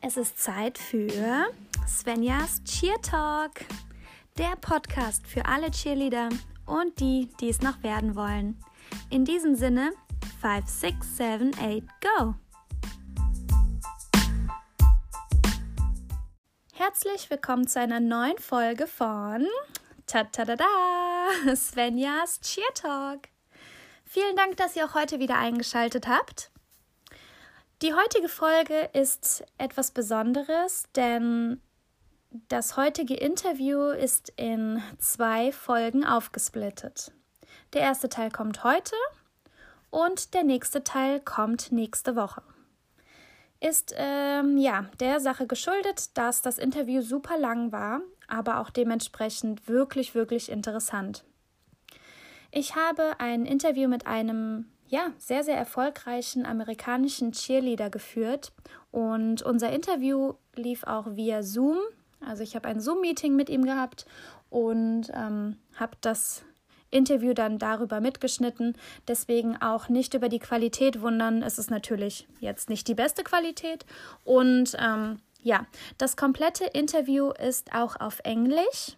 Es ist Zeit für Svenjas Cheer Talk, der Podcast für alle Cheerleader und die, die es noch werden wollen. In diesem Sinne, 5, 6, 7, 8, go! Herzlich willkommen zu einer neuen Folge von ta ta da da Svenjas Cheer Talk. Vielen Dank, dass ihr auch heute wieder eingeschaltet habt. Die heutige Folge ist etwas Besonderes, denn das heutige Interview ist in zwei Folgen aufgesplittet. Der erste Teil kommt heute und der nächste Teil kommt nächste Woche. Ist ähm, ja der Sache geschuldet, dass das Interview super lang war, aber auch dementsprechend wirklich, wirklich interessant. Ich habe ein Interview mit einem ja, sehr, sehr erfolgreichen amerikanischen Cheerleader geführt. Und unser Interview lief auch via Zoom. Also ich habe ein Zoom-Meeting mit ihm gehabt und ähm, habe das Interview dann darüber mitgeschnitten. Deswegen auch nicht über die Qualität wundern. Es ist natürlich jetzt nicht die beste Qualität. Und ähm, ja, das komplette Interview ist auch auf Englisch.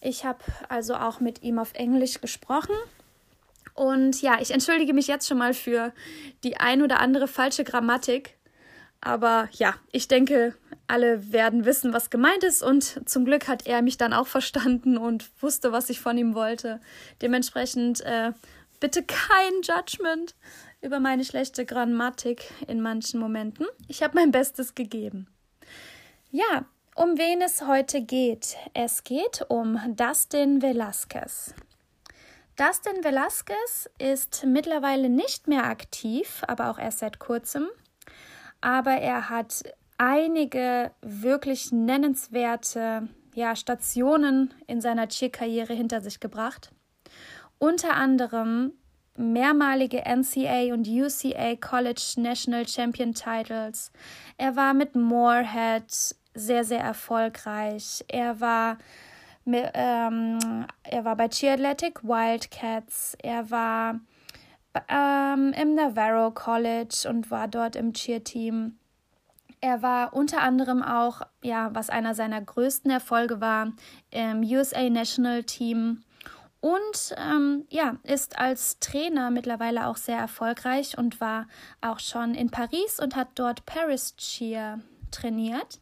Ich habe also auch mit ihm auf Englisch gesprochen. Und ja, ich entschuldige mich jetzt schon mal für die ein oder andere falsche Grammatik. Aber ja, ich denke, alle werden wissen, was gemeint ist. Und zum Glück hat er mich dann auch verstanden und wusste, was ich von ihm wollte. Dementsprechend äh, bitte kein Judgment über meine schlechte Grammatik in manchen Momenten. Ich habe mein Bestes gegeben. Ja, um wen es heute geht. Es geht um Dustin Velasquez. Dustin Velasquez ist mittlerweile nicht mehr aktiv, aber auch erst seit kurzem. Aber er hat einige wirklich nennenswerte ja, Stationen in seiner Cheer-Karriere hinter sich gebracht. Unter anderem mehrmalige NCA und UCA College National Champion Titles. Er war mit Moorhead sehr, sehr erfolgreich. Er war ähm, er war bei Cheerathletic Wildcats, er war ähm, im Navarro College und war dort im Cheer-Team. Er war unter anderem auch, ja, was einer seiner größten Erfolge war, im USA National Team und ähm, ja, ist als Trainer mittlerweile auch sehr erfolgreich und war auch schon in Paris und hat dort Paris Cheer trainiert.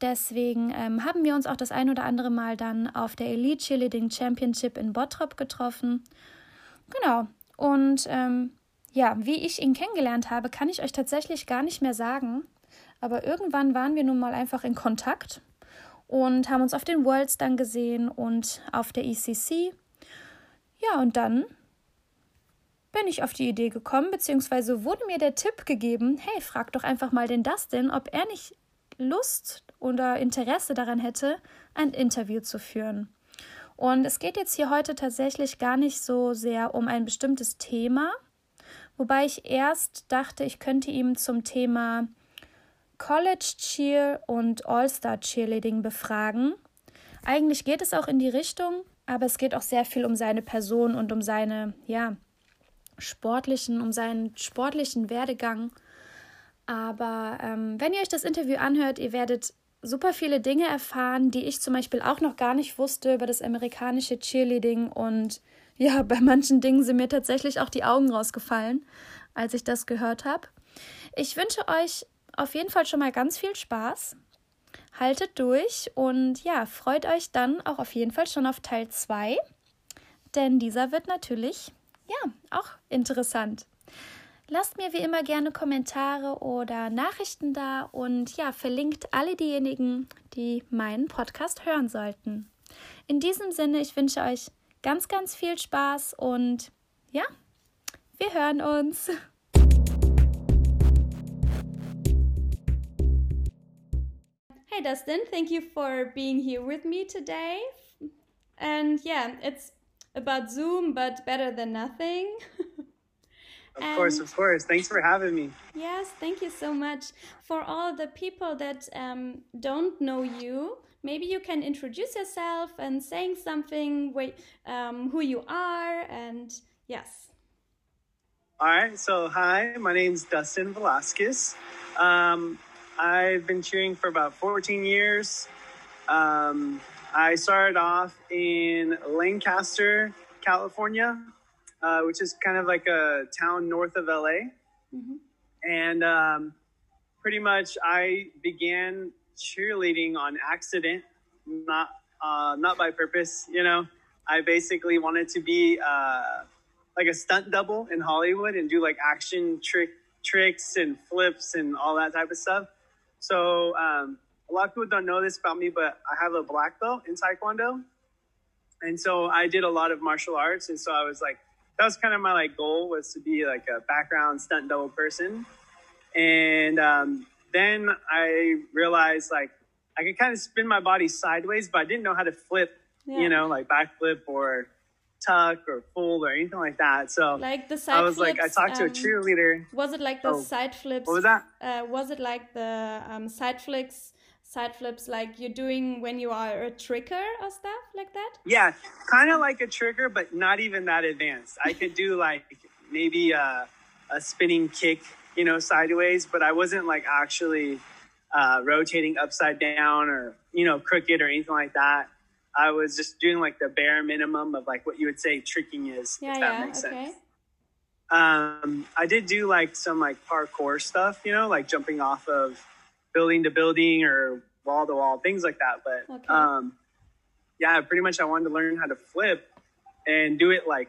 Deswegen ähm, haben wir uns auch das ein oder andere Mal dann auf der Elite Cheerleading Championship in Bottrop getroffen. Genau. Und ähm, ja, wie ich ihn kennengelernt habe, kann ich euch tatsächlich gar nicht mehr sagen. Aber irgendwann waren wir nun mal einfach in Kontakt und haben uns auf den Worlds dann gesehen und auf der ECC. Ja, und dann bin ich auf die Idee gekommen, beziehungsweise wurde mir der Tipp gegeben, hey, frag doch einfach mal den Dustin, ob er nicht Lust oder Interesse daran hätte, ein Interview zu führen. Und es geht jetzt hier heute tatsächlich gar nicht so sehr um ein bestimmtes Thema, wobei ich erst dachte, ich könnte ihm zum Thema College Cheer und All-Star Cheerleading befragen. Eigentlich geht es auch in die Richtung, aber es geht auch sehr viel um seine Person und um seine, ja, sportlichen, um seinen sportlichen Werdegang aber ähm, wenn ihr euch das Interview anhört, ihr werdet super viele Dinge erfahren, die ich zum Beispiel auch noch gar nicht wusste über das amerikanische Cheerleading. Und ja, bei manchen Dingen sind mir tatsächlich auch die Augen rausgefallen, als ich das gehört habe. Ich wünsche euch auf jeden Fall schon mal ganz viel Spaß. Haltet durch und ja, freut euch dann auch auf jeden Fall schon auf Teil 2, denn dieser wird natürlich ja auch interessant. Lasst mir wie immer gerne Kommentare oder Nachrichten da und ja, verlinkt alle diejenigen, die meinen Podcast hören sollten. In diesem Sinne, ich wünsche euch ganz, ganz viel Spaß und ja, wir hören uns. Hey Dustin, thank you for being here with me today. And yeah, it's about Zoom, but better than nothing. Of and course, of course. Thanks for having me. Yes, thank you so much. For all the people that um, don't know you, maybe you can introduce yourself and saying something, wait, um, who you are, and yes. All right. So, hi, my name's Dustin Velasquez. Um, I've been cheering for about 14 years. Um, I started off in Lancaster, California, uh, which is kind of like a town north of LA. Mhm. And um, pretty much I began cheerleading on accident, not uh, not by purpose. You know, I basically wanted to be uh, like a stunt double in Hollywood and do like action trick tricks and flips and all that type of stuff. So um, a lot of people don't know this about me, but I have a black belt in Taekwondo, and so I did a lot of martial arts. And so I was like, that was kind of my like goal was to be like a background stunt double person. And um, then I realized like I could kind of spin my body sideways, but I didn't know how to flip, Yeah. you know, like backflip or tuck or fold or anything like that. So Like the side I was like, I flips, talked to a um, cheerleader. Was it like the Oh, side flips? What was that? Uh, was it like the um, side flips? Side flips like you're doing when you are a tricker or stuff like that? Yeah, kind of like a tricker, but not even that advanced. I could do like maybe a, a spinning kick, you know, sideways, but I wasn't like actually uh, rotating upside down or, you know, crooked or anything like that. I was just doing like the bare minimum of like what you would say tricking is, Yeah, if that yeah, makes okay. sense. Um, I did do like some like parkour stuff, you know, like jumping off of building to building or wall to wall, things like that. But Okay. um, yeah, pretty much I wanted to learn how to flip and do it like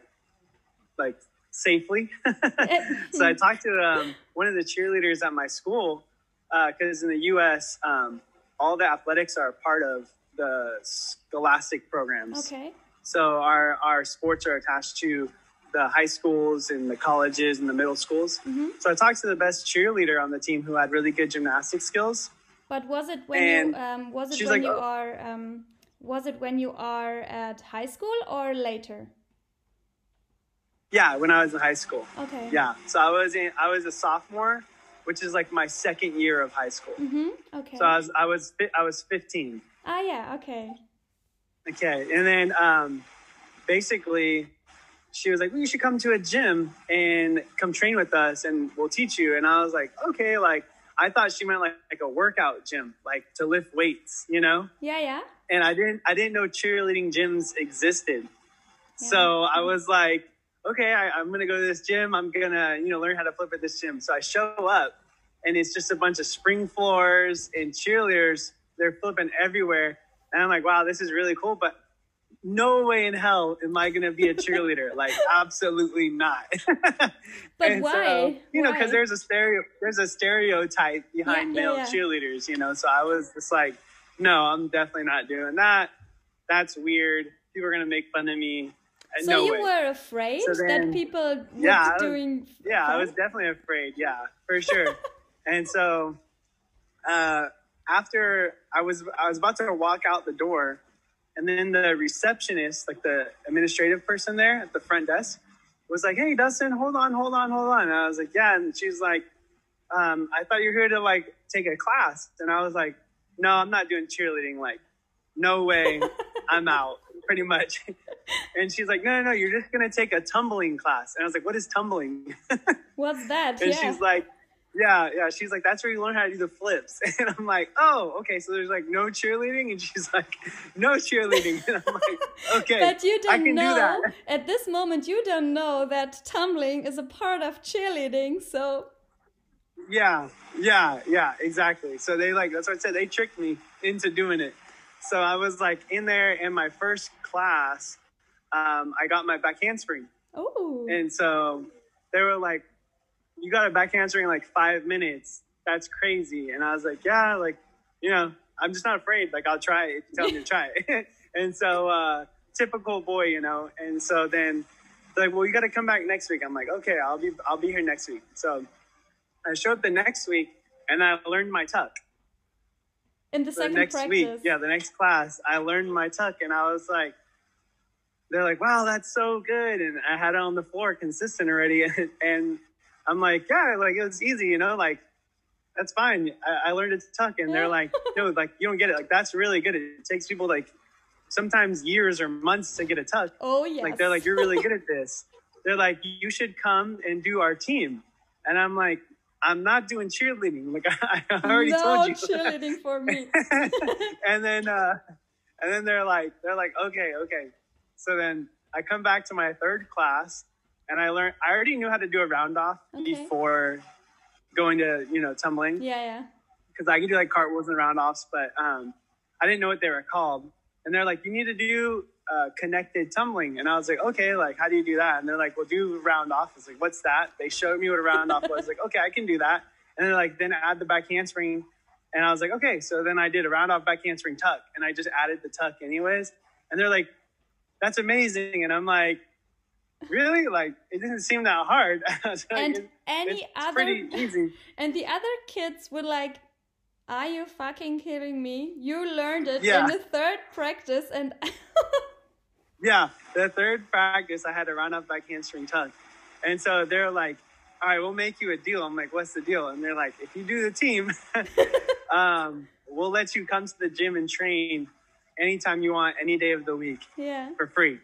like safely. so I talked to um, one of the cheerleaders at my school because in the U.S. Um, all the athletics are part of the scholastic programs. Okay. So our our sports are attached to the high schools and the colleges and the middle schools. Mhm. So I talked to the best cheerleader on the team who had really good gymnastic skills. But was it when And you um, was it when like, you "Oh." are um, was it when you are at high school or later? Yeah, when I was in high school. Okay. Yeah, so I was in, I was a sophomore, which is like my second year of high school. Mhm. Okay. So I was I was I was 15. ah yeah. Okay. Okay, and then um, basically, she was like, well, "You should come to a gym and come train with us, and we'll teach you." And I was like, "Okay." Like I thought she meant like, like a workout gym, like to lift weights, you know. Yeah. Yeah. And I didn't I didn't know cheerleading gyms existed. Yeah. So I was like, "Okay, I, I'm gonna go to this gym. I'm gonna you know learn how to flip at this gym." So I show up, and it's just a bunch of spring floors and cheerleaders. They're flipping everywhere. And I'm like, wow, this is really cool, but no way in hell am I going to be a cheerleader. like, absolutely not. But And so, why? you know, because there's a stereo, there's a stereotype behind Yeah, male yeah. cheerleaders. You know, so I was just like, no, I'm definitely not doing that. That's weird. People are going to make fun of me. Uh, So no you way. were afraid So that people would Yeah, doing Yeah, I was definitely afraid. Yeah, for sure. and so, uh, after I was I was about to walk out the door, and then the receptionist, like the administrative person there at the front desk, was like, "Hey, Dustin, hold on, hold on, hold on." And I was like, "Yeah," and she's like, um, "I thought you were here to like take a class," and I was like, "No, I'm not doing cheerleading. Like, no way, I'm out." Pretty much. And she's like, no, no, no, you're just going to take a tumbling class. And I was like, what is tumbling? What's that? And yeah. she's like, yeah, yeah. She's like, that's where you learn how to do the flips. And I'm like, oh, okay. So there's like no cheerleading. And she's like, no cheerleading. And I'm like, okay, but you don't can know do that. at this moment you don't know that tumbling is a part of cheerleading so Yeah, yeah, yeah, exactly. So they like, that's what I said. They tricked me into doing it. So I was like in there in my first class, um, I got my back handspring. oh And so they were like, you got a back handspring in like five minutes. That's crazy. And I was like, yeah, like, you know, I'm just not afraid. Like, I'll try it if you tell me to try it. and so, uh, typical boy, you know. And so then like, well, you got to come back next week. I'm like, okay, I'll be, I'll be here next week. So I showed up the next week and I learned my tuck. in the The second next practice week, yeah, the next class, I learned my tuck and I was like, they're like, wow, that's so good. And I had it on the floor consistent already. And I'm like, yeah, like it was easy, you know, like that's fine. I, I learned it to tuck. And they're like, no, like you don't get it. Like that's really good. It takes people like sometimes years or months to get a tuck. oh yeah. Like they're like, you're really good at this. They're like, you should come and do our team. And I'm like, I'm not doing cheerleading. Like I, I already no told you. cheerleading for me. and then uh, and then they're like they're like okay okay. So then I come back to my third class and I learned I already knew how to do a round off Okay. before going to you know tumbling yeah, yeah. because I could do like cartwheels and round offs, but um, I didn't know what they were called. And they're like, you need to do uh, connected tumbling. And I was like, okay, like, how do you do that? And they're like, well, do round off. Like, what's that? They showed me what a round off was. Was like, okay, I can do that. And they're like, then add the back handspring. And I was like, okay. So then I did a round off back handspring tuck and I just added the tuck anyways. And they're like, that's amazing. And I'm like, really? Like, it didn't seem that hard. I was like, And "It- any it's other pretty easy. and the other kids were like, "Are you fucking kidding me? You learned it Yeah. in the third practice and Yeah, the third practice, I had to run up back handspring tuck. And so they're like, all right, we'll make you a deal. I'm like, what's the deal? And they're like, if you do the team, um, we'll let you come to the gym and train anytime you want, any day of the week yeah. for free.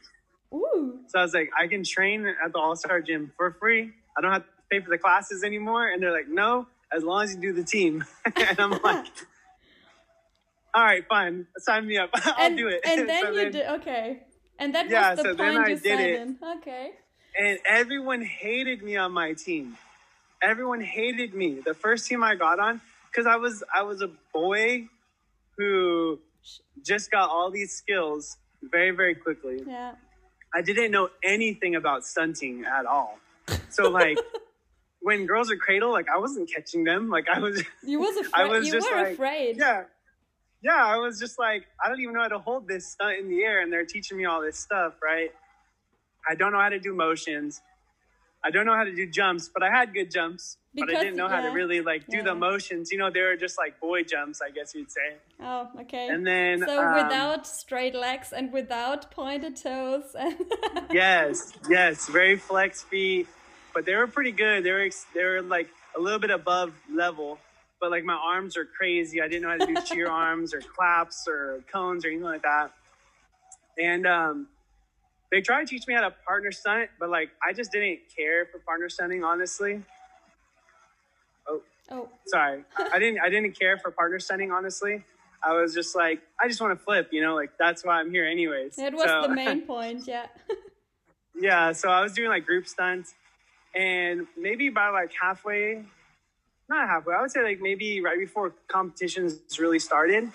Ooh. So I was like, I can train at the All Star Gym for free. I don't have to pay for the classes anymore. And they're like, no, as long as you do the team. and I'm like, all right, fine, sign me up. I'll and, do it. And then So you did okay. And that Yeah, was the so then point I you did it. in. Okay. and everyone hated me on my team. Everyone hated me. The first team I got on, because I was I was a boy who just got all these skills very very quickly. Yeah. I didn't know anything about stunting at all. So like when girls are cradle, like I wasn't catching them. Like I was You was I was you just were like, afraid. yeah. Yeah, I was just like, I don't even know how to hold this stunt in the air, and they're teaching me all this stuff, right? I don't know how to do motions. I don't know how to do jumps, but I had good jumps. but I didn't know how to really like do Yeah. the motions. You know, they were just like boy jumps, I guess you'd say. Oh, okay. And then so um, without straight legs and without pointed toes yes, yes, very flex feet, but they were pretty good. They were they were like a little bit above level, but like my arms are crazy. I didn't know how to do cheer arms or claps or cones or anything like that. And um, they tried to teach me how to partner stunt, but like I just didn't care for partner stunting, honestly. Oh, oh, sorry, I didn't I didn't care for partner stunting, honestly. I was just like, I just want to flip, you know, like that's why I'm here, anyways. It was So- the main point. Yeah. yeah, so I was doing like group stunts, and maybe by like halfway, not halfway, I would say like maybe right before competitions really started,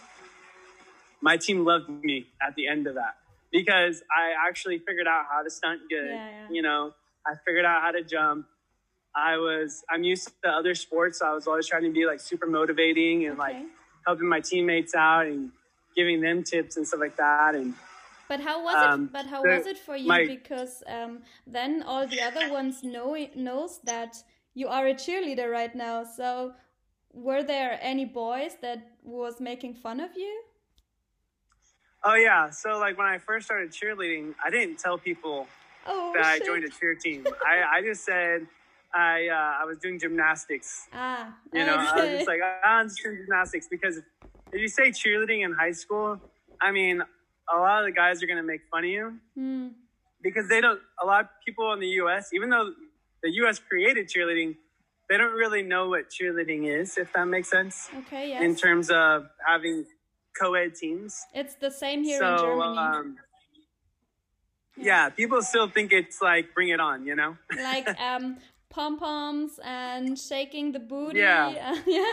my team loved me at the end of that because I actually figured out how to stunt good. Yeah, yeah. You know, I figured out how to jump. I was I'm used to other sports, so I was always trying to be like super motivating and like helping my teammates out and giving them tips and stuff like that and But how was Um, it? But how the- was it for you? my- because um, then all the other ones know knows that you are a cheerleader right now. So were there any boys that was making fun of you? Oh yeah, so like when I first started cheerleading, I didn't tell people Oh, that I joined a cheer team. I, I just said I uh, I was doing gymnastics. Ah, You know, I was just like "Ah, I'm just doing gymnastics because if you say cheerleading in high school, I mean, a lot of the guys are gonna make fun of you Hmm. because they don't. A lot of people in the U.S., even though the U.S. created cheerleading, they don't really know what cheerleading is. If that makes sense, Okay, yes. in terms of having co-ed teams. it's the same here so in Germany. um, yeah, people still think it's like bring it on, you know? like um, pom poms and shaking the booty. Yeah. yeah.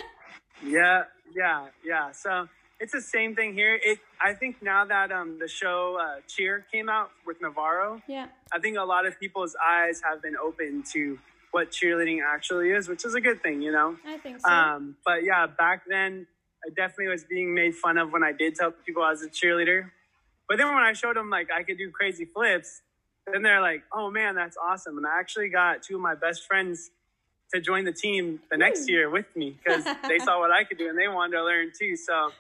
Yeah, yeah, yeah. So it's the same thing here. It I think now that um the show uh, Cheer came out with Navarro, Yeah. I think a lot of people's eyes have been open to what cheerleading actually is, which is a good thing, you know. I think so. Um, but yeah, back then I definitely was being made fun of when I did tell people I was a cheerleader. But then when I showed them like I could do crazy flips, then they're like, "Oh man, that's awesome!" And I actually got two of my best friends to join the team the next year with me because they saw what I could do and they wanted to learn too. So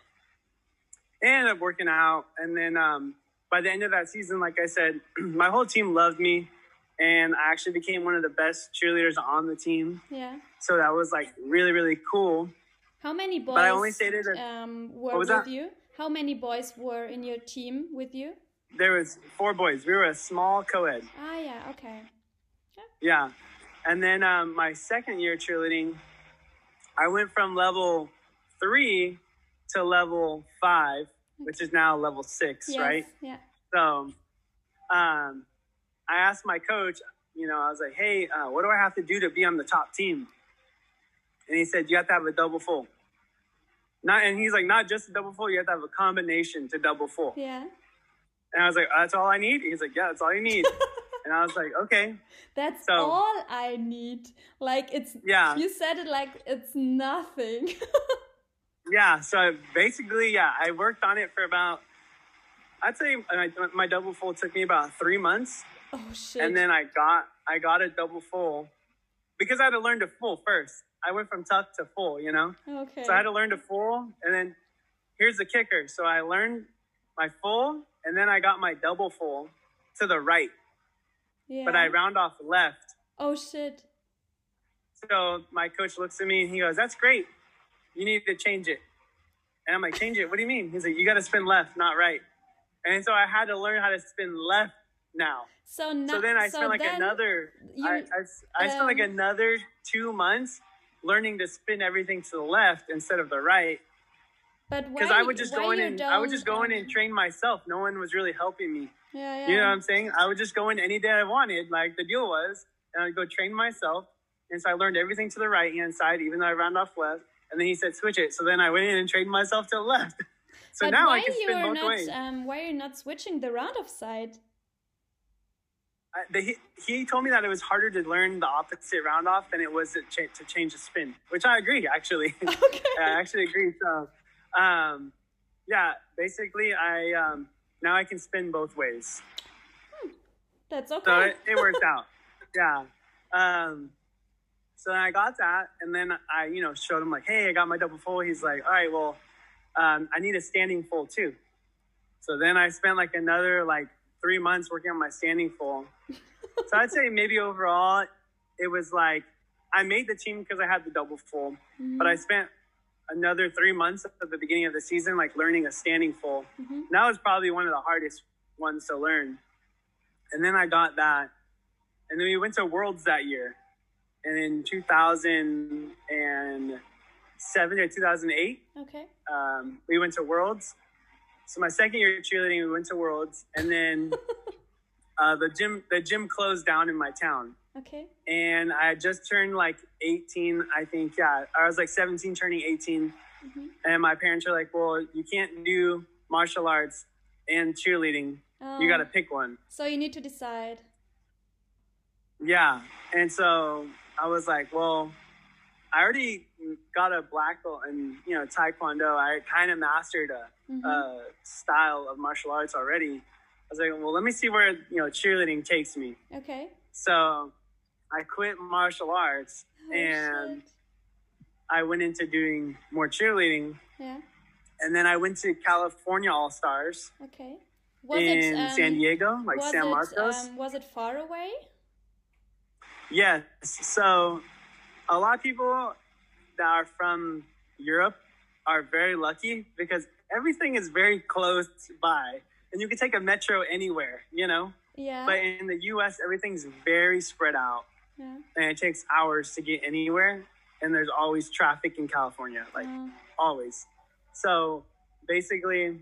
it ended up working out. And then um, by the end of that season, like I said, my whole team loved me, and I actually became one of the best cheerleaders on the team. yeah. So that was like really, really cool. How many boys I only stated that- um, were with that? you? How many boys were in your team with you? There was four boys. We were a small co-ed. Ah, yeah, okay. Yeah. And then um, my second year cheerleading, I went from level three to level five, which is now level six, Yes, right? Yeah. So, um, I asked my coach, you know, I was like, hey, uh, what do I have to do to be on the top team? And he said, you have to have a double full. Not, and he's like, not just a double full, you have to have a combination to double full. Yeah. And I was like, that's all I need? He's like, yeah, that's all you need. and I was like, okay, That's So- all I need. Like it's yeah. you said it like it's nothing. Yeah, so basically, yeah, I worked on it for about, I'd say my, my double full took me about three months. oh shit. and then I got I got a double full because I had to learn to full first. I went from tuck to full, you know. okay. So I had to learn to full, and then here's the kicker. So I learned my full, and then I got my double full to the right, yeah. but I round off left. Oh shit. So my coach looks at me and he goes, "That's great. You need to change it." And I'm like, "Change it? What do you mean?" He's like, "You got to spin left, not right." And so I had to learn how to spin left now. So now so then I so spent like another you- I, I, I spent like um, another two months learning to spin everything to the left instead of the right but because I would just go in and I would just go in um, and train myself. No one was really helping me. Yeah, yeah. You know what I'm saying? I would just go in any day I wanted. Like the deal was, and I'd go train myself. And so I learned everything to the right hand side, even though I round off left. And then he said switch it. So then I went in and trained myself to the left. So but now I can spin both not, ways. um why are you're not switching the round off side? I, the, he, he told me that it was harder to learn the opposite round off than it was to, to change the spin, which I agree, actually. Okay. I actually agree. So, um, yeah, basically, I um, now I can spin both ways. That's okay. So it, it worked out. Yeah. Um, so then I got that, and then I, you know, showed him like, "Hey, I got my double full." He's like, "All right, well, um, I need a standing full too." So then I spent like another like three months working on my standing full. so I'd say maybe overall, it was like I made the team because I had the double full, but I spent another three months at the beginning of the season like learning a standing full. Mhm. And that was probably one of the hardest ones to learn. And then I got that. And then we went to Worlds that year. And in 2007 or 2008, okay. um, we went to Worlds. So my second year of cheerleading, we went to Worlds. And then uh, the gym the gym closed down in my town. Okay. And I had just turned like 18, I think. Yeah, I was like 17, turning 18. Mhm. And my parents were like, well, you can't do martial arts and cheerleading. You got to Um, pick one. So you need to decide. Yeah. And so I was like, well, I already got a black belt in, you know, Taekwondo. I kind of mastered a, Mhm. a style of martial arts already. I was like, well, let me see where, you know, cheerleading takes me. Okay. So I quit martial arts Oh, and shit. I went into doing more cheerleading. Yeah. And then I went to California All Stars Okay. Was in it um, San Diego, like was San it, Marcos. um, was it far away? Yes. So a lot of people that are from Europe are very lucky because everything is very close by and you can take a metro anywhere, you know? Yeah. But in the US, everything's very spread out yeah. and it takes hours to get anywhere. And there's always traffic in California, like Uh, always. So basically,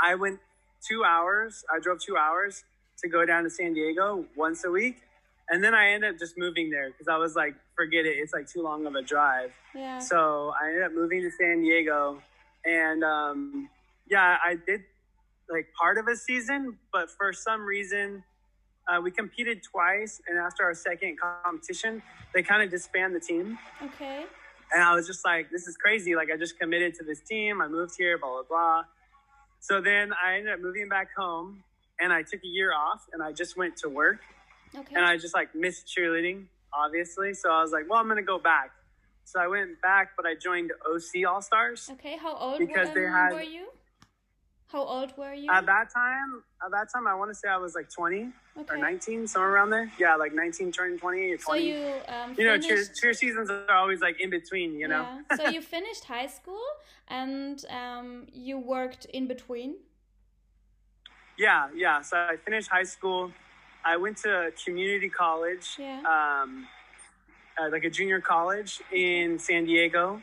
I went two hours. I drove two hours to go down to San Diego once a week. And then I ended up just moving there because I was like, forget it. It's like too long of a drive. yeah. So I ended up moving to San Diego. And um, yeah, I did like part of a season, but for some reason, uh, we competed twice. And after our second competition, they kind of disbanded the team. okay. And I was just like, this is crazy. Like, I just committed to this team. I moved here, blah, blah, blah. So then I ended up moving back home and I took a year off and I just went to work Okay. and I just like missed cheerleading, obviously. So I was like, well, I'm going to go back. So I went back, but I joined OC All Stars. okay. How old because um, they had- were you? How old were you? At that time, at that time, I want to say I was like 20 okay. or 19, somewhere around there. Yeah, like 19, turning 20 or 20. So you um you know, cheer, cheer seasons are always like in between, you know? Yeah. so you finished high school and um you worked in between. Yeah, yeah. So I finished high school. I went to community college. Yeah. Um, uh, like a junior college in San Diego,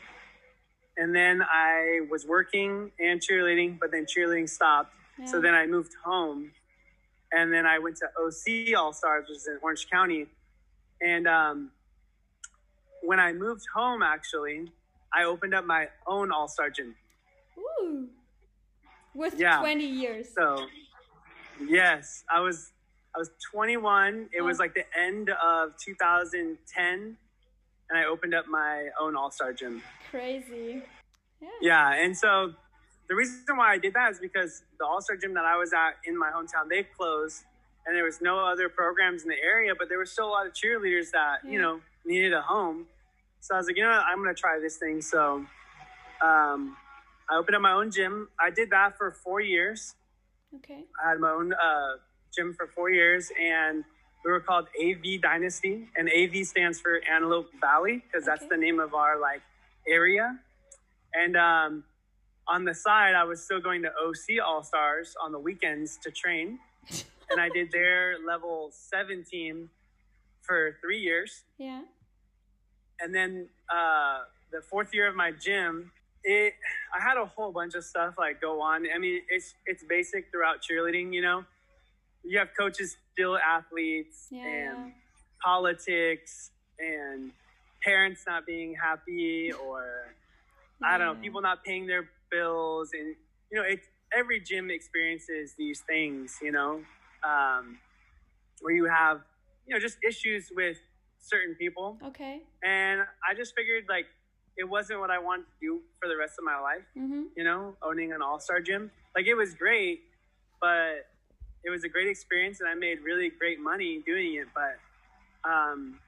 and then I was working and cheerleading, but then cheerleading stopped. So then I moved home, and then I went to OC All Stars, which is in Orange County, and um, when I moved home, actually, I opened up my own All Star gym. Ooh. With Yeah. 20 years. So, yes, I was I was 21. It was Oh. like the end of 2010, and I opened up my own All Star gym. Crazy. Yeah. Yeah, and so the reason why I did that is because the All Star gym that I was at in my hometown they closed, and there was no other programs in the area, but there were still a lot of cheerleaders that you know needed a home. So I was like, you know, what? I'm gonna try this thing. So um, I opened up my own gym. I did that for four years. Okay. I had my own uh, gym for four years, and we were called AV Dynasty, and AV stands for Antelope Valley because that's Okay. the name of our like area. And um, on the side, I was still going to OC All Stars on the weekends to train, and I did their level seven team for three years Yeah. and then uh, the fourth year of my gym, it I had a whole bunch of stuff like go on. I mean, it's it's basic throughout cheerleading. You know, you have coaches still athletes Yeah. and politics and parents not being happy or I don't know people not paying their bills and you know it every gym experiences these things. You know, um, where you have you know just issues with certain people Okay. and I just figured like it wasn't what I wanted to do for the rest of my life. Mm-hmm. You know, owning an all star gym, like it was great, but was a great experience, and I made really great money doing it. But um,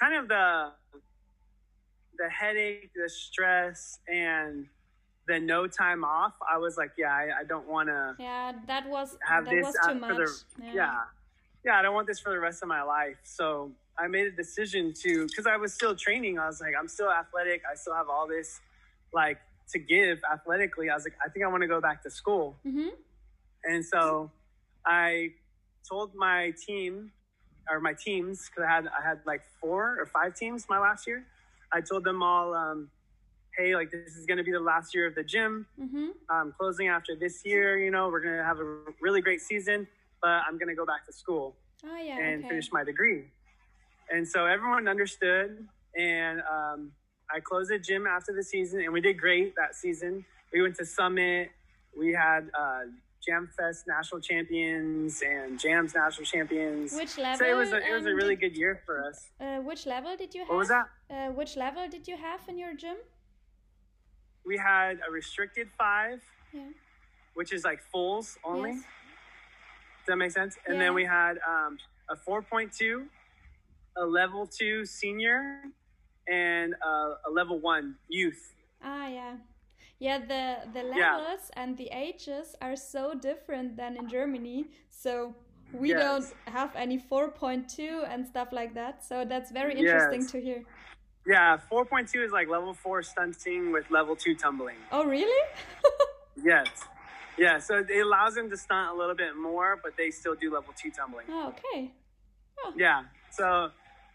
kind of the the headache, the stress, and the no time off. I was like, yeah, I, I don't want to Yeah, that was have that this was too much. the yeah. yeah i don't want this for the rest of my life so i made a decision to because i was still training i was like i'm still athletic i still have all this like to give athletically i was like i think i want to go back to school Mm-hmm. and so i told my team or my teams because i had i had like four or five teams my last year i told them all um, hey like this is going to be the last year of the gym Mm-hmm. um, closing after this year. You know, we're going to have a really great season, but I'm going to go back to school Oh yeah. and okay. finish my degree. And so everyone understood. And um, I closed the gym after the season, and we did great that season. We went to Summit. We had uh, Jam Fest national champions and JAMZ national champions. Which level? so it was a, it was a um, really good year for us. Uh, which level did you have? What was that? Uh, which level did you have in your gym? We had a restricted five, Yeah. which is like fulls only. Yes. Does that make sense? And Yeah. then we had um, a 4.2, a level two senior, and uh, a level one youth. Ah, yeah. Yeah, the, the Yeah. levels and the ages are so different than in Germany. So we Yes. don't have any 4.2 and stuff like that. So that's very interesting Yes. to hear. Yeah, 4.2 is like level four stunting with level two tumbling. Oh, really? Yes. Yeah, so it allows them to stunt a little bit more, but they still do level two tumbling. oh, okay. Yeah. So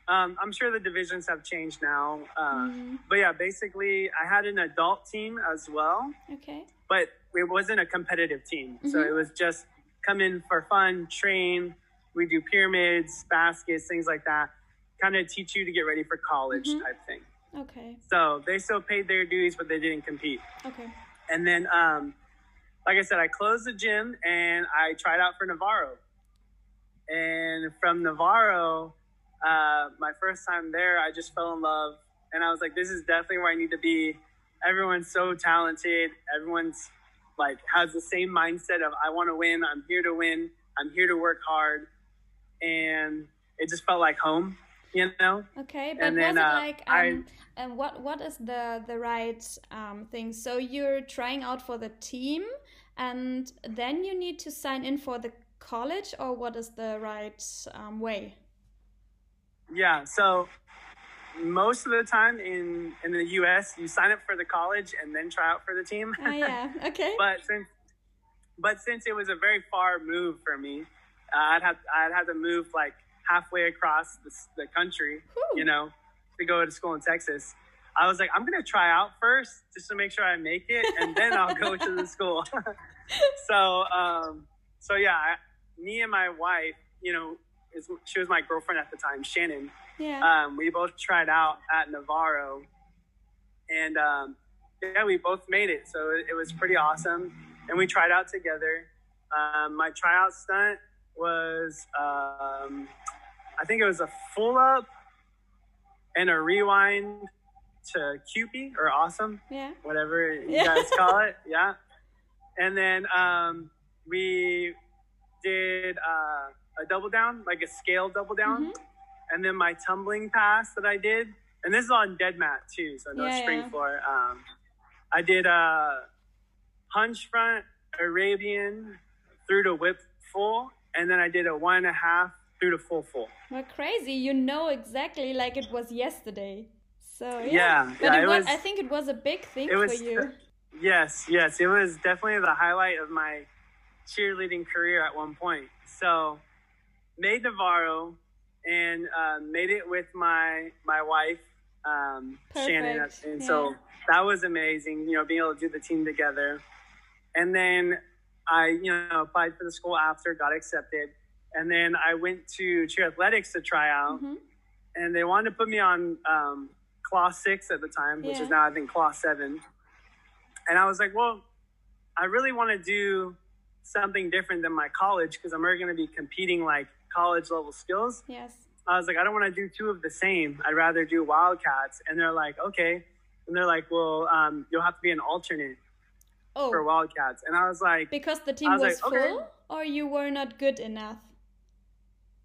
um, I'm sure the divisions have changed now. Uh, Mhm. But yeah, basically, I had an adult team as well. Okay. but it wasn't a competitive team. So Mhm. it was just come in for fun, train. We do pyramids, baskets, things like that. Kind of teach you to get ready for college Mhm. type thing. Okay. So they still paid their dues, but they didn't compete. Okay. And then, um, like I said, I closed the gym and I tried out for Navarro. And from Navarro, uh, my first time there, I just fell in love. And I was like, this is definitely where I need to be. Everyone's so talented. Everyone's like has the same mindset of I want to win. I'm here to win. I'm here to work hard. And it just felt like home, you know? Okay, but And was then, it uh, like I- um, and what what is the the right um thing? So you're trying out for the team, and then you need to sign in for the college, or what is the right um, way? Yeah. So most of the time in in the U.S., you sign up for the college and then try out for the team. Ah, yeah. Okay. but since but since it was a very far move for me, uh, I'd have I'd have to move like halfway across the, the country, Whew. you know, to go to school in Texas. I was like, I'm gonna try out first just to make sure I make it, and then I'll go to the school. so, um, so yeah, I, me and my wife, you know, is, she was my girlfriend at the time, Shannon. Yeah. Um, we both tried out at Navarro, and um, yeah, we both made it. So it, it was pretty awesome, and we tried out together. Um, my tryout stunt was, um, I think it was a full up and a rewind to Cupid or awesome, yeah. whatever you Yeah. guys call it. Yeah. And then um, we did uh, a double down, like a scale double down. Mhm. And then my tumbling pass that I did, and this is on dead mat too, so no Yeah, spring yeah. floor. Um, I did a punch front Arabian through to whip full, and then I did a one and a half through to full full. Well, crazy. You know exactly like it was yesterday. So yeah. Yeah, But yeah, it was, was- I think it was a big thing it was- for you. Yes, yes, it was definitely the highlight of my cheerleading career at one point. So, made Navarro and uh, made it with my my wife um, Shannon, and yeah. so that was amazing. You know, being able to do the team together, and then I you know applied for the school after, got accepted, and then I went to cheer athletics to try out, Mhm. and they wanted to put me on um, class six at the time, which Yeah. is now I think class seven. And I was like, well, I really want to do something different than my college because I'm already going to be competing like college level skills. Yes. I was like, I don't want to do two of the same. I'd rather do Wildcats. And they're like, okay. And they're like, well, um, you'll have to be an alternate for Oh, Wildcats. And I was like, because the team was was, like, okay. full, or you were not good enough.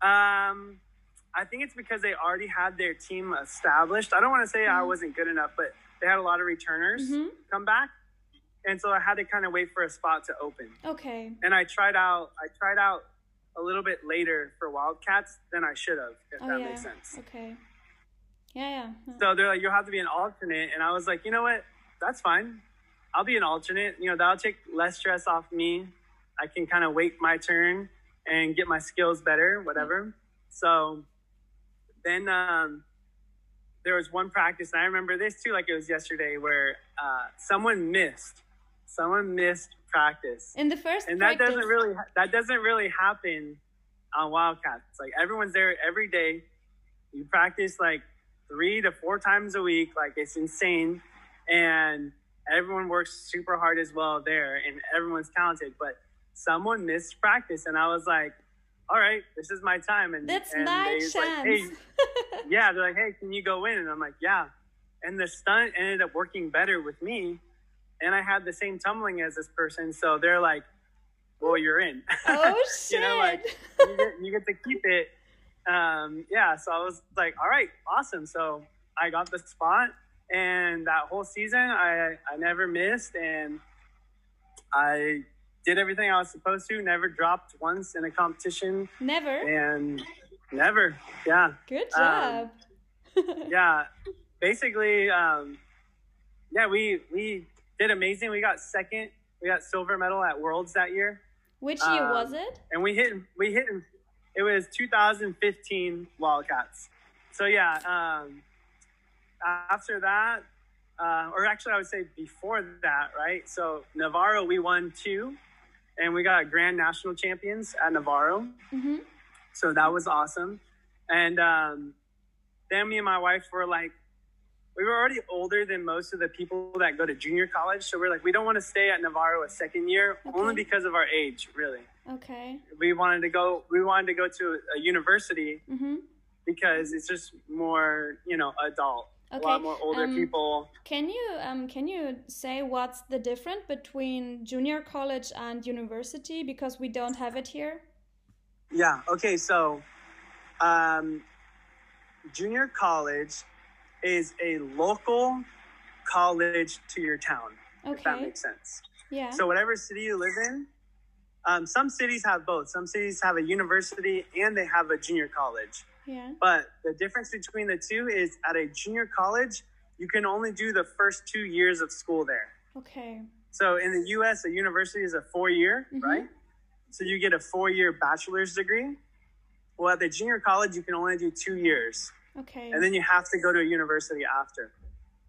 Um, I think it's because they already had their team established. I don't want to say I Mhm. wasn't good enough, but they had a lot of returners Mhm. come back, and so I had to kind of wait for a spot to open. Okay. And I tried out. I tried out a little bit later for Wildcats than I should have, if Oh that yeah. makes sense. Okay. Yeah, yeah. yeah. So they're like, you'll have to be an alternate, and I was like, you know what? That's fine. I'll be an alternate. You know, that'll take less stress off me. I can kind of wait my turn and get my skills better, whatever. So then um, there was one practice, and I remember this too, like it was yesterday, where uh, someone missed. Someone missed practice, In the first and that practice. doesn't really that doesn't really happen on Wildcats. Like everyone's there every day. You practice like three to four times a week. Like it's insane, and everyone works super hard as well there, and everyone's talented. But someone missed practice, and I was like, "All right, this is my time." And That's and my was like, chance. "Hey, yeah, they're like, hey, can you go in? And I'm like, yeah. And the stunt ended up working better with me. And I had the same tumbling as this person. So they're like, well, you're in. oh shit. you know, like, you get, you get to keep it. Um, yeah. So I was like, all right, awesome. So I got the spot. And that whole season, I, I never missed. And I did everything I was supposed to, never dropped once in a competition. Never. And never. Yeah Good um, job. yeah, basically, um, yeah, we we did amazing. We got second. We got silver medal at Worlds that year, Which year um, was it? and we hit we hit. It was 2015 Wildcats. So yeah, um, after that, uh, or actually, I would say before that, right? So Navarro, we won two, and we got grand national champions at Navarro. hmm So that was awesome. And um, then me and my wife were like, we were already older than most of the people that go to junior college. So we're like, we don't want to stay at Navarro a second year, only because of our age, really. Okay. We wanted to go. We wanted to go to a university hmm because it's just more, you know, adult. Okay. A lot more older um, people. Can you um can you say what's the difference between junior college and university because we don't have it here? Yeah. Okay. So, um, junior college is a local college to your town. If that makes sense. Yeah. So whatever city you live in, um, some cities have both. Some cities have a university and they have a junior college. yeah. But the difference between the two is at a junior college, you can only do the first two years of school there. Okay. So in the U.S., a university is a four year, Mhm. right? So you get a four year bachelor's degree. Well, at the junior college, you can only do two years. Okay. and then you have to go to a university after.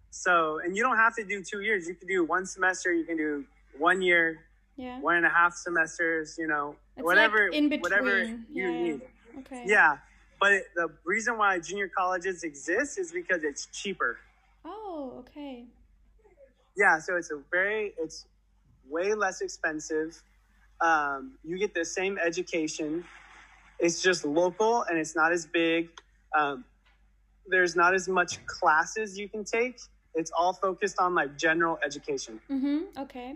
So, and you don't have to do two years. You can do one semester. You can do one year, yeah. one and a half semesters. You know, It's whatever, like in between. whatever you yeah, need. Okay. Yeah, but the reason why junior colleges exist is because it's cheaper. Oh, okay. Yeah, so it's a very, it's way less expensive. Um, you get the same education. It's just local and it's not as big. Um, there's not as much classes you can take. It's all focused on like general education. Mm-hmm. Okay.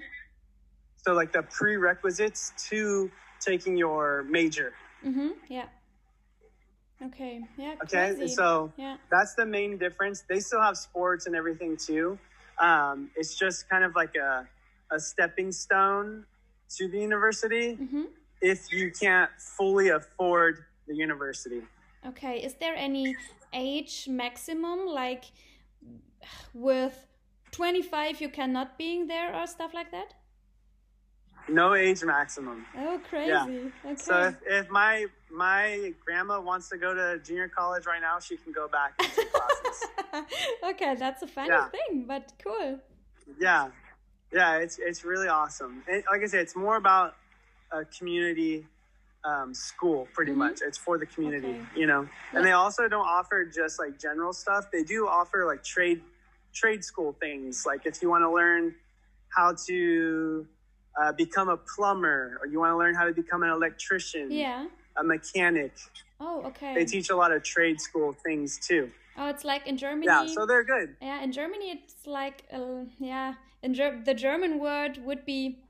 So like the prerequisites to taking your major. Mm-hmm. Yeah. Okay. Yeah. Okay, crazy. so Yeah. that's the main difference. They still have sports and everything too. Um, it's just kind of like a, a stepping stone to the university Mm-hmm. if you can't fully afford the university. Okay. Is there any age maximum, like with 25 you cannot being there or stuff like that? No age maximum. Oh, crazy. Yeah. Okay. So if, if my my grandma wants to go to junior college right now, she can go back and take classes. okay, that's a funny Yeah. thing, but cool. Yeah, yeah, it's it's really awesome. And like I said, it's more about a community um, school, pretty Mhm. much. It's for the community, Okay. you know. Yeah. And they also don't offer just like general stuff. They do offer like trade trade school things. Like if you want to learn how to uh, become a plumber, or you want to learn how to become an electrician, Yeah. a mechanic. Oh, okay. They teach a lot of trade school things too. oh, it's like in Germany. Yeah, so they're good. Yeah, in Germany it's like uh, yeah, in Ger- the German word would be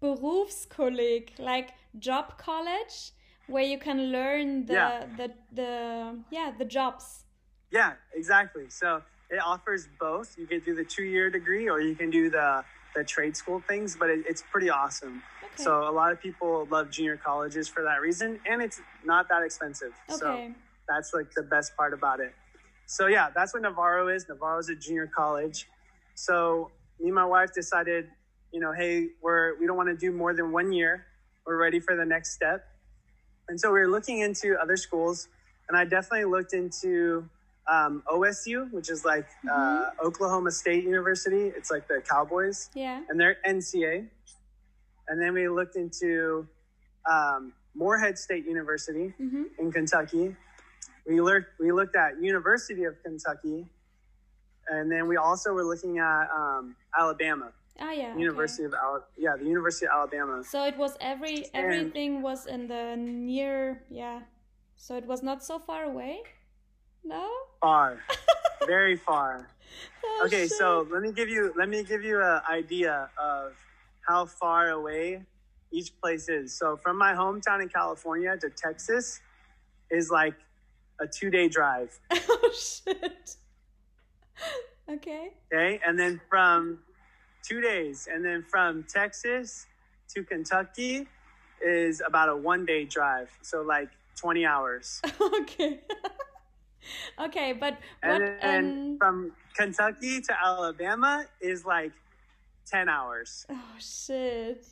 Berufskolleg, like job college, where you can learn the Yeah. the the yeah the jobs. Yeah, exactly. So it offers both. You can do the two year degree or you can do the, the trade school things, but it, it's pretty awesome. Okay. So a lot of people love junior colleges for that reason, and it's not that expensive. Okay. So that's like the best part about it. So yeah, that's what Navarro is. Navarro is a junior college. So me and my wife decided, you know, hey, we're we don't want to do more than one year. We're ready for the next step. And so we were looking into other schools, and I definitely looked into um, OSU, which is like uh, Oklahoma State University. It's like the Cowboys, Yeah. and they're NCA. And then we looked into um, Morehead State University Mhm. in Kentucky. We looked we looked at University of Kentucky, and then we also were looking at um, Alabama, Ah yeah. okay. University of Al- yeah, the University of Alabama. So it was every everything was in the near yeah. So it was not so far away. No. Far, very far. Oh, Okay, shit. so let me give you let me give you an idea of how far away each place is. So from my hometown in California to Texas is like a two day drive. oh shit. Okay. Okay, and then from two days, and then from Texas to Kentucky is about a one day drive. So like twenty hours, okay. okay, but what and then um, from Kentucky to Alabama is like ten hours. oh shit.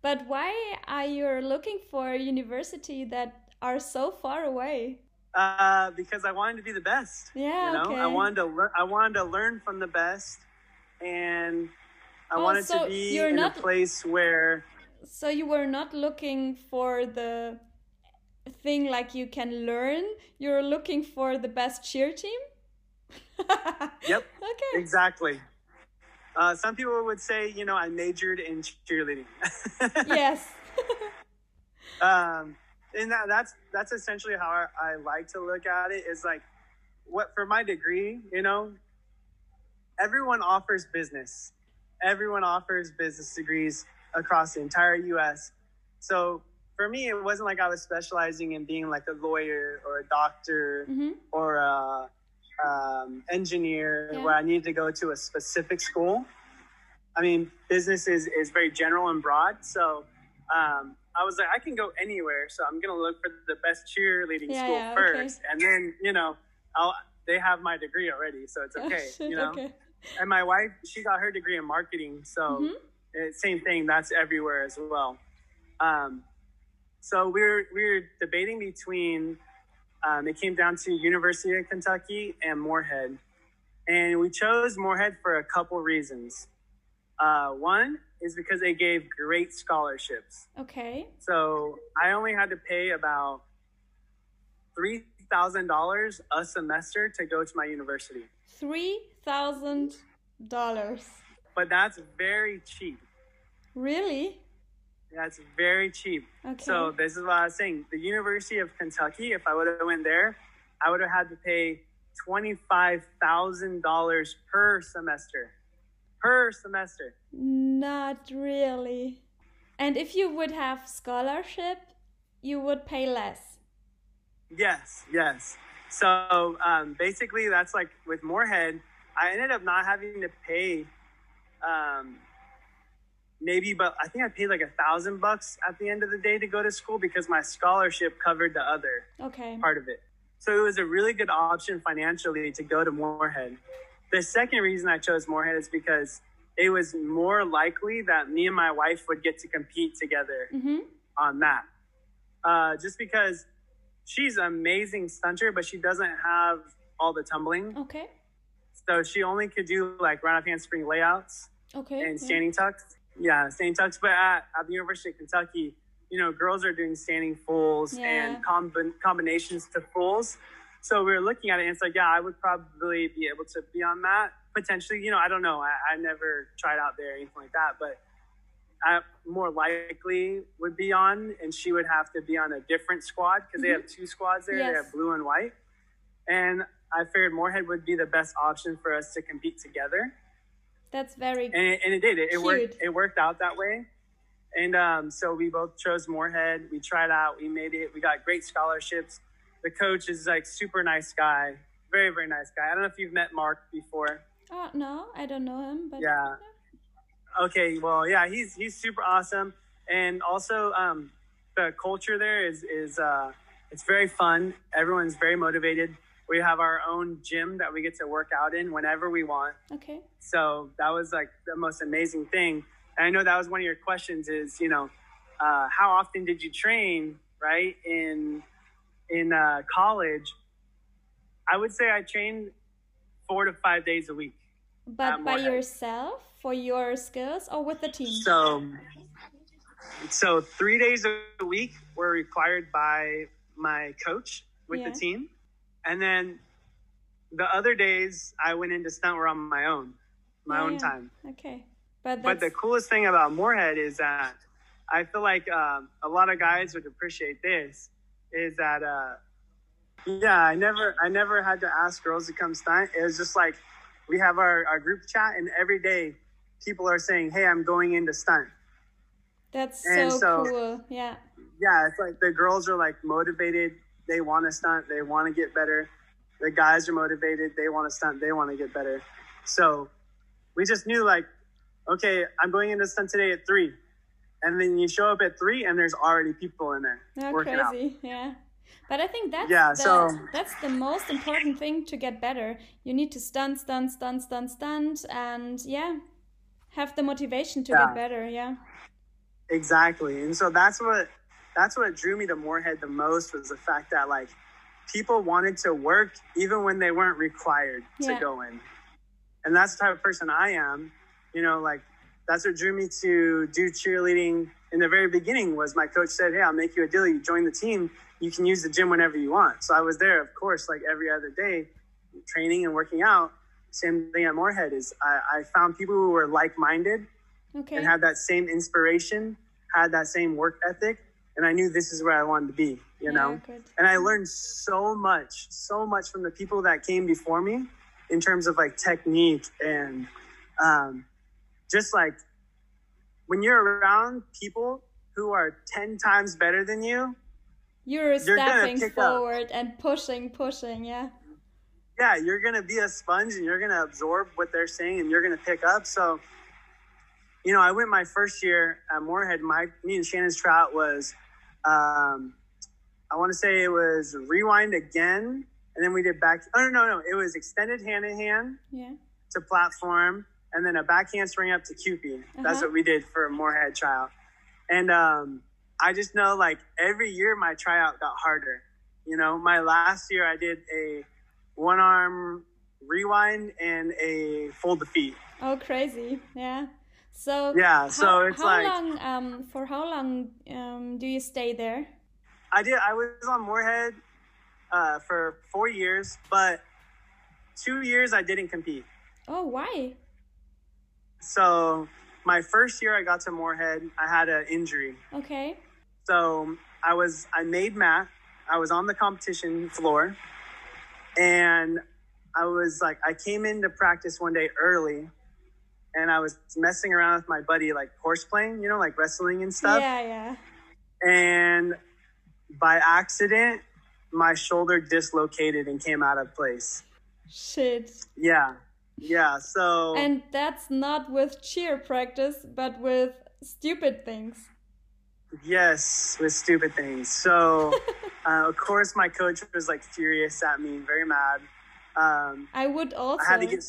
But why are you looking for a university that are so far away? Uh, because I wanted to be the best. Yeah, you know, okay. I wanted to learn. I wanted to learn from the best, and I Oh, wanted so to be you're in not- a place where So you were not looking for the thing like you can learn. You're looking for the best cheer team. Yep. Okay. exactly. Uh, some people would say, you know, I majored in cheerleading. yes. um, and that, that's that's essentially how I, I like to look at it. Is like, what for my degree, you know, everyone offers business. Everyone offers business degrees across the entire U.S. So for me, it wasn't like I was specializing in being like a lawyer or a doctor hmm or a um, engineer Yeah. where I needed to go to a specific school. I mean, business is, is very general and broad. So um, I was like, I can go anywhere. So I'm going to look for the best cheerleading Yeah, school yeah, okay. first. And then, you know, I'll, they have my degree already. So it's okay, Oh, shit, you know? okay. And my wife, she got her degree in marketing. So Mhm. it, same thing. That's everywhere as well. Um, so we're we're debating between um, it came down to University of Kentucky and Morehead, and we chose Morehead for a couple reasons. Uh, one is because they gave great scholarships. Okay. So I only had to pay about three thousand dollars a semester to go to my university. Three thousand dollars. But that's very cheap. Really? That's very cheap. Okay. So this is what I was saying. The University of Kentucky, if I would have went there, I would have had to pay twenty five thousand dollars per semester. Per semester. Not really. And if you would have scholarship, you would pay less. Yes, yes. So um, basically, that's like with Morehead, I ended up not having to pay um, maybe, but I think I paid like a thousand bucks at the end of the day to go to school because my scholarship covered the other Okay. part of it. So it was a really good option financially to go to Morehead. The second reason I chose Morehead is because it was more likely that me and my wife would get to compete together Mm-hmm. on that. Uh, just because she's an amazing stunter, but she doesn't have all the tumbling. Okay. So she only could do like run off handspring layouts Okay. and standing tucks. Yeah, standing tucks. But at, at the University of Kentucky, you know, girls are doing standing fulls Yeah. and combi- combinations to fulls. So we were looking at it and it's like, yeah, I would probably be able to be on that potentially. You know, I don't know. I, I never tried out there or anything like that, but I more likely would be on, and she would have to be on a different squad because they have two squads there. They Mm-hmm. Have blue and white. And I figured Morehead would be the best option for us to compete together That's very and it, and it did. It, it worked. It worked out that way. And um, so we both chose Morehead. We tried out. We made it. We got great scholarships. The coach is like super nice guy, very very nice guy. I don't know if you've met Mark before. Oh no, I don't know him, but Yeah. Okay, well, yeah, he's he's super awesome, and also um, the culture there is is uh, it's very fun. Everyone's very motivated. We have our own gym that we get to work out in whenever we want. Okay. So that was like the most amazing thing. And I know that was one of your questions is, you know, uh, how often did you train, right? In, in uh, college, I would say I trained four to five days a week. But by yourself for your skills or with the team? So, so three days a week were required by my coach with Yeah. the team. And then the other days I went into stunt were on my own, my own yeah. time. Okay. But But the coolest thing about Morehead is that I feel like um, a lot of guys would appreciate this. Is that uh, yeah, I never I never had to ask girls to come stunt. It was just like we have our, our group chat, and every day people are saying, "Hey, I'm going into stunt." that's and so, so- cool. Yeah. Yeah, it's like the girls are like motivated. They want to stunt. They want to get better. The guys are motivated. They want to stunt. They want to get better. So we just knew like, okay, I'm going into stunt today at three, and then you show up at three, and there's already people in there Oh, working out. Yeah. But I think that's Yeah, the, so- that's the most important thing to get better. You need to stunt, stunt, stunt, stunt, stunt, and yeah, have the motivation to Yeah. get better. Yeah. Exactly. And so that's what that's what drew me to Morehead the most was the fact that like people wanted to work even when they weren't required to go in. And that's the type of person I am. You know, like that's what drew me to do cheerleading in the very beginning was my coach said, Hey, I'll make you a deal. You join the team, you can use the gym whenever you want. So I was there, of course, like every other day, training and working out. Same thing at Morehead is I, I found people who were like minded Okay. and had that same inspiration, had that same work ethic, and I knew this is where I wanted to be, you know. Yeah. And I learned so much, so much from the people that came before me, in terms of like technique and um, just like when you're around people who are ten times better than you, You're You're stepping pick up. forward and pushing, pushing. Yeah. yeah, you're gonna be a sponge and you're gonna absorb what they're saying and you're gonna pick up. So, you know, I went my first year at Morehead. My me and Shannon's trout was, um, I want to say it was rewind again, and then we did back. Oh no, no, no! It was extended hand in hand Yeah. to platform, and then a back handspring up to. That's Uh-huh. what we did for a Morehead tryout. And um, I just know, like every year, my tryout got harder. You know, my last year I did a one arm rewind and a full defeat. Oh, crazy! Yeah. So yeah, so it's how like long? Um, for how long um do you stay there? I did. I was on Morehead uh, for four years, but two years I didn't compete. Oh, why? So my first year I got to Morehead, I had an injury. Okay. So I was I made math. I was on the competition floor, and I was like I came into practice one day early, and I was messing around with my buddy like horse playing, you know, like wrestling and stuff. Yeah, yeah. And by accident, my shoulder dislocated and came out of place. Shit. Yeah. Yeah. So And that's not with cheer practice, but with stupid things. yes, with stupid things. So uh, of course my coach was like furious at me, very mad. Um, I would also. I had to get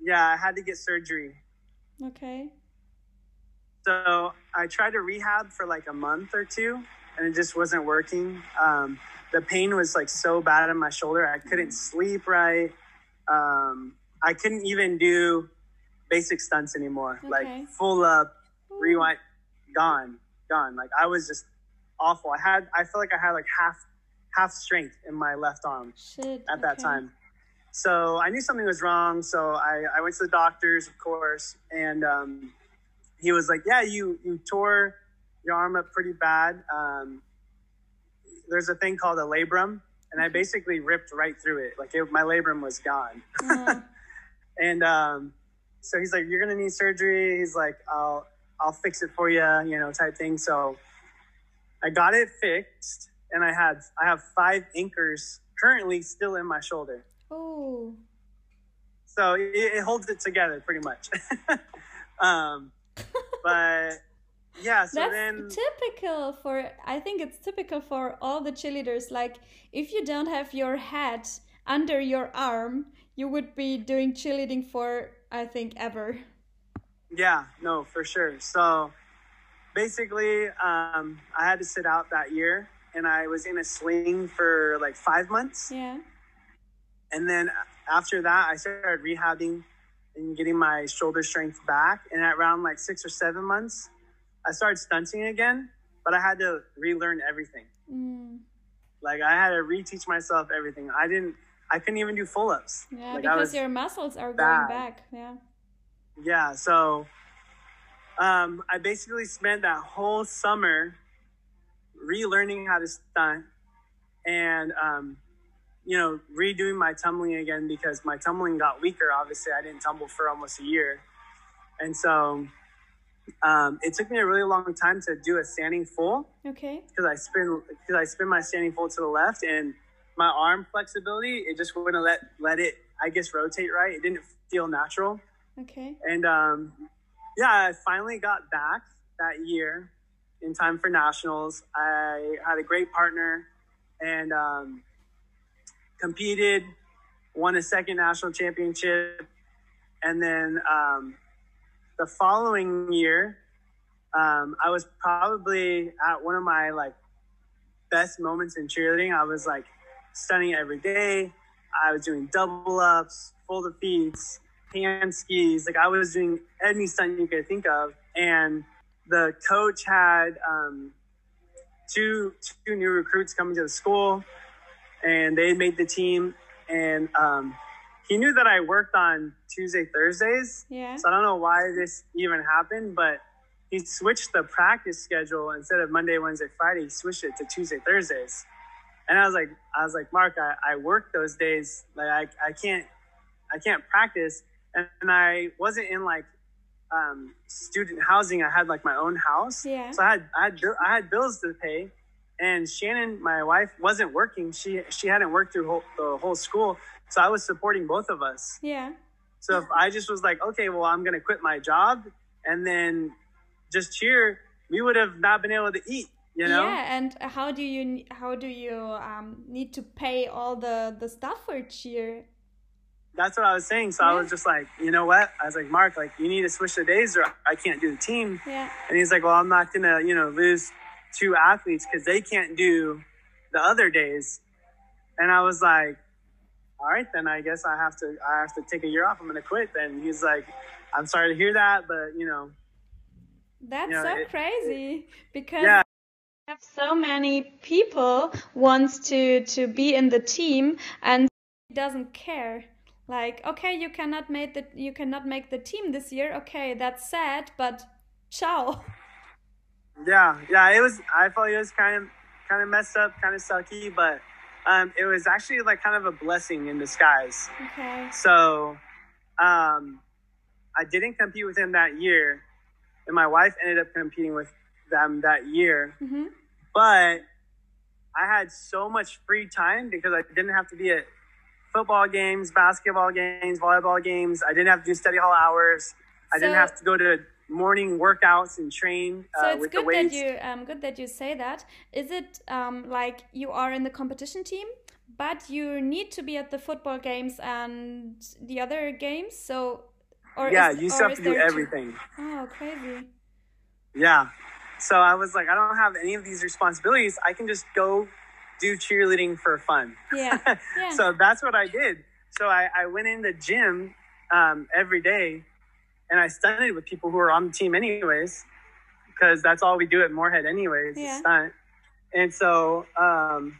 yeah, I had to get surgery. Okay. So I tried to rehab for like a month or two, and it just wasn't working. Um, the pain was like so bad in my shoulder, I couldn't sleep right. Um, I couldn't even do basic stunts anymore. Okay. Like full up, rewind, gone, gone. Like I was just awful. I had, I felt like I had like half, half strength in my left arm Shit. at that okay. time. So I knew something was wrong. So I, I went to the doctors, of course, and um, he was like, "Yeah, you you tore your arm up pretty bad. Um, there's a thing called a labrum, and I basically ripped right through it. Like it, my labrum was gone. Uh, and um, so he's like, "You're gonna need surgery." He's like, "I'll I'll fix it for you," you know, type thing. So I got it fixed, and I had I have five anchors currently still in my shoulder. Oh. So it, it holds it together pretty much. um, but yeah, so That's then typical for. I think it's typical for all the cheerleaders. Like, if you don't have your head under your arm, you would be doing cheerleading for, I think, ever. yeah, no, for sure. So basically, um, I had to sit out that year, and I was in a sling for like five months. Yeah. And then after that, I started rehabbing and getting my shoulder strength back. And at around like six or seven months, I started stunting again, but I had to relearn everything. Mm. Like I had to reteach myself everything. I didn't. I couldn't even do full ups. Yeah, like, because your muscles are bad. going back. Yeah. yeah. So, um, I basically spent that whole summer relearning how to stunt, and um, you know, redoing my tumbling again because my tumbling got weaker. Obviously, I didn't tumble for almost a year, and so um, it took me a really long time to do a standing full. Okay. because I spin because I spin my standing full to the left and my arm flexibility it just wouldn't let let it I guess rotate right. It didn't feel natural. Okay. And um, yeah, I finally got back that year in time for nationals. I had a great partner and um, competed, won a second national championship, and then um, the following year, um, I was probably at one of my like best moments in cheerleading. I was like stunning every day. I was doing double ups, full defeats, hand skis. Like I was doing any stunt you could think of. And the coach had um, two two new recruits coming to the school, and they made the team. And um, he knew that I worked on Tuesday Thursdays. Yeah. So I don't know why this even happened, but he switched the practice schedule instead of Monday, Wednesday, Friday. He switched it to Tuesday, Thursdays. And I was like, I was like, Mark, I, I work those days. Like I, I can't, I can't practice. And, and I wasn't in like um, student housing. I had like my own house. Yeah. So I had, I had, I had bills to pay. And Shannon, my wife, wasn't working. She, she hadn't worked through whole, the whole school. So I was supporting both of us. Yeah. So if I just was like, okay, well, I'm gonna quit my job and then just cheer, we would have not been able to eat, you know? Yeah, and how do you how do you um, need to pay all the the stuff for cheer? That's what I was saying. So I was just like, you know what? I was like, Mark, like you need to switch the days or I can't do the team. Yeah. And he's like, well, I'm not gonna, you know, lose two athletes because they can't do the other days. And I was like, all right, then I guess I have to I have to take a year off. I'm gonna quit. Then he's like, I'm sorry to hear that, but you know. That's you know, so it, crazy because yeah. have so many people wants to to be in the team and he doesn't care. Like, okay, you cannot make the you cannot make the team this year. Okay, that's sad, but ciao. Yeah, yeah, it was. I felt it was kind of kind of messed up, kind of sucky, but um, it was actually like kind of a blessing in disguise. Okay. So, um, I didn't compete with him that year, and my wife ended up competing with them that year. Mm-hmm. But I had so much free time because I didn't have to be at football games, basketball games, volleyball games. I didn't have to do study hall hours. I didn't have to go to morning workouts and train uh, so it's good that you um, good that you say that. Is it um, like you are in the competition team but you need to be at the football games and the other games? So or yeah is, you still have to do everything. Oh crazy. Yeah. So i was like i don't have any of these responsibilities. I can just go do cheerleading for fun. Yeah, yeah. so that's what i did. So i, I went in the gym um, every day and I stunted with people who are on the team anyways, because that's all we do at Morehead anyways, yeah. stunt. And so um,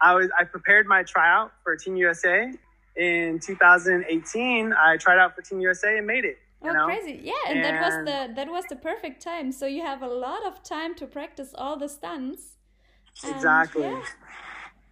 I was I prepared my tryout for Team USA in 2018. I tried out for Team USA and made it. Oh, know? crazy! Yeah, and, and, that was the that was the perfect time. So you have a lot of time to practice all the stunts. Exactly. Yeah.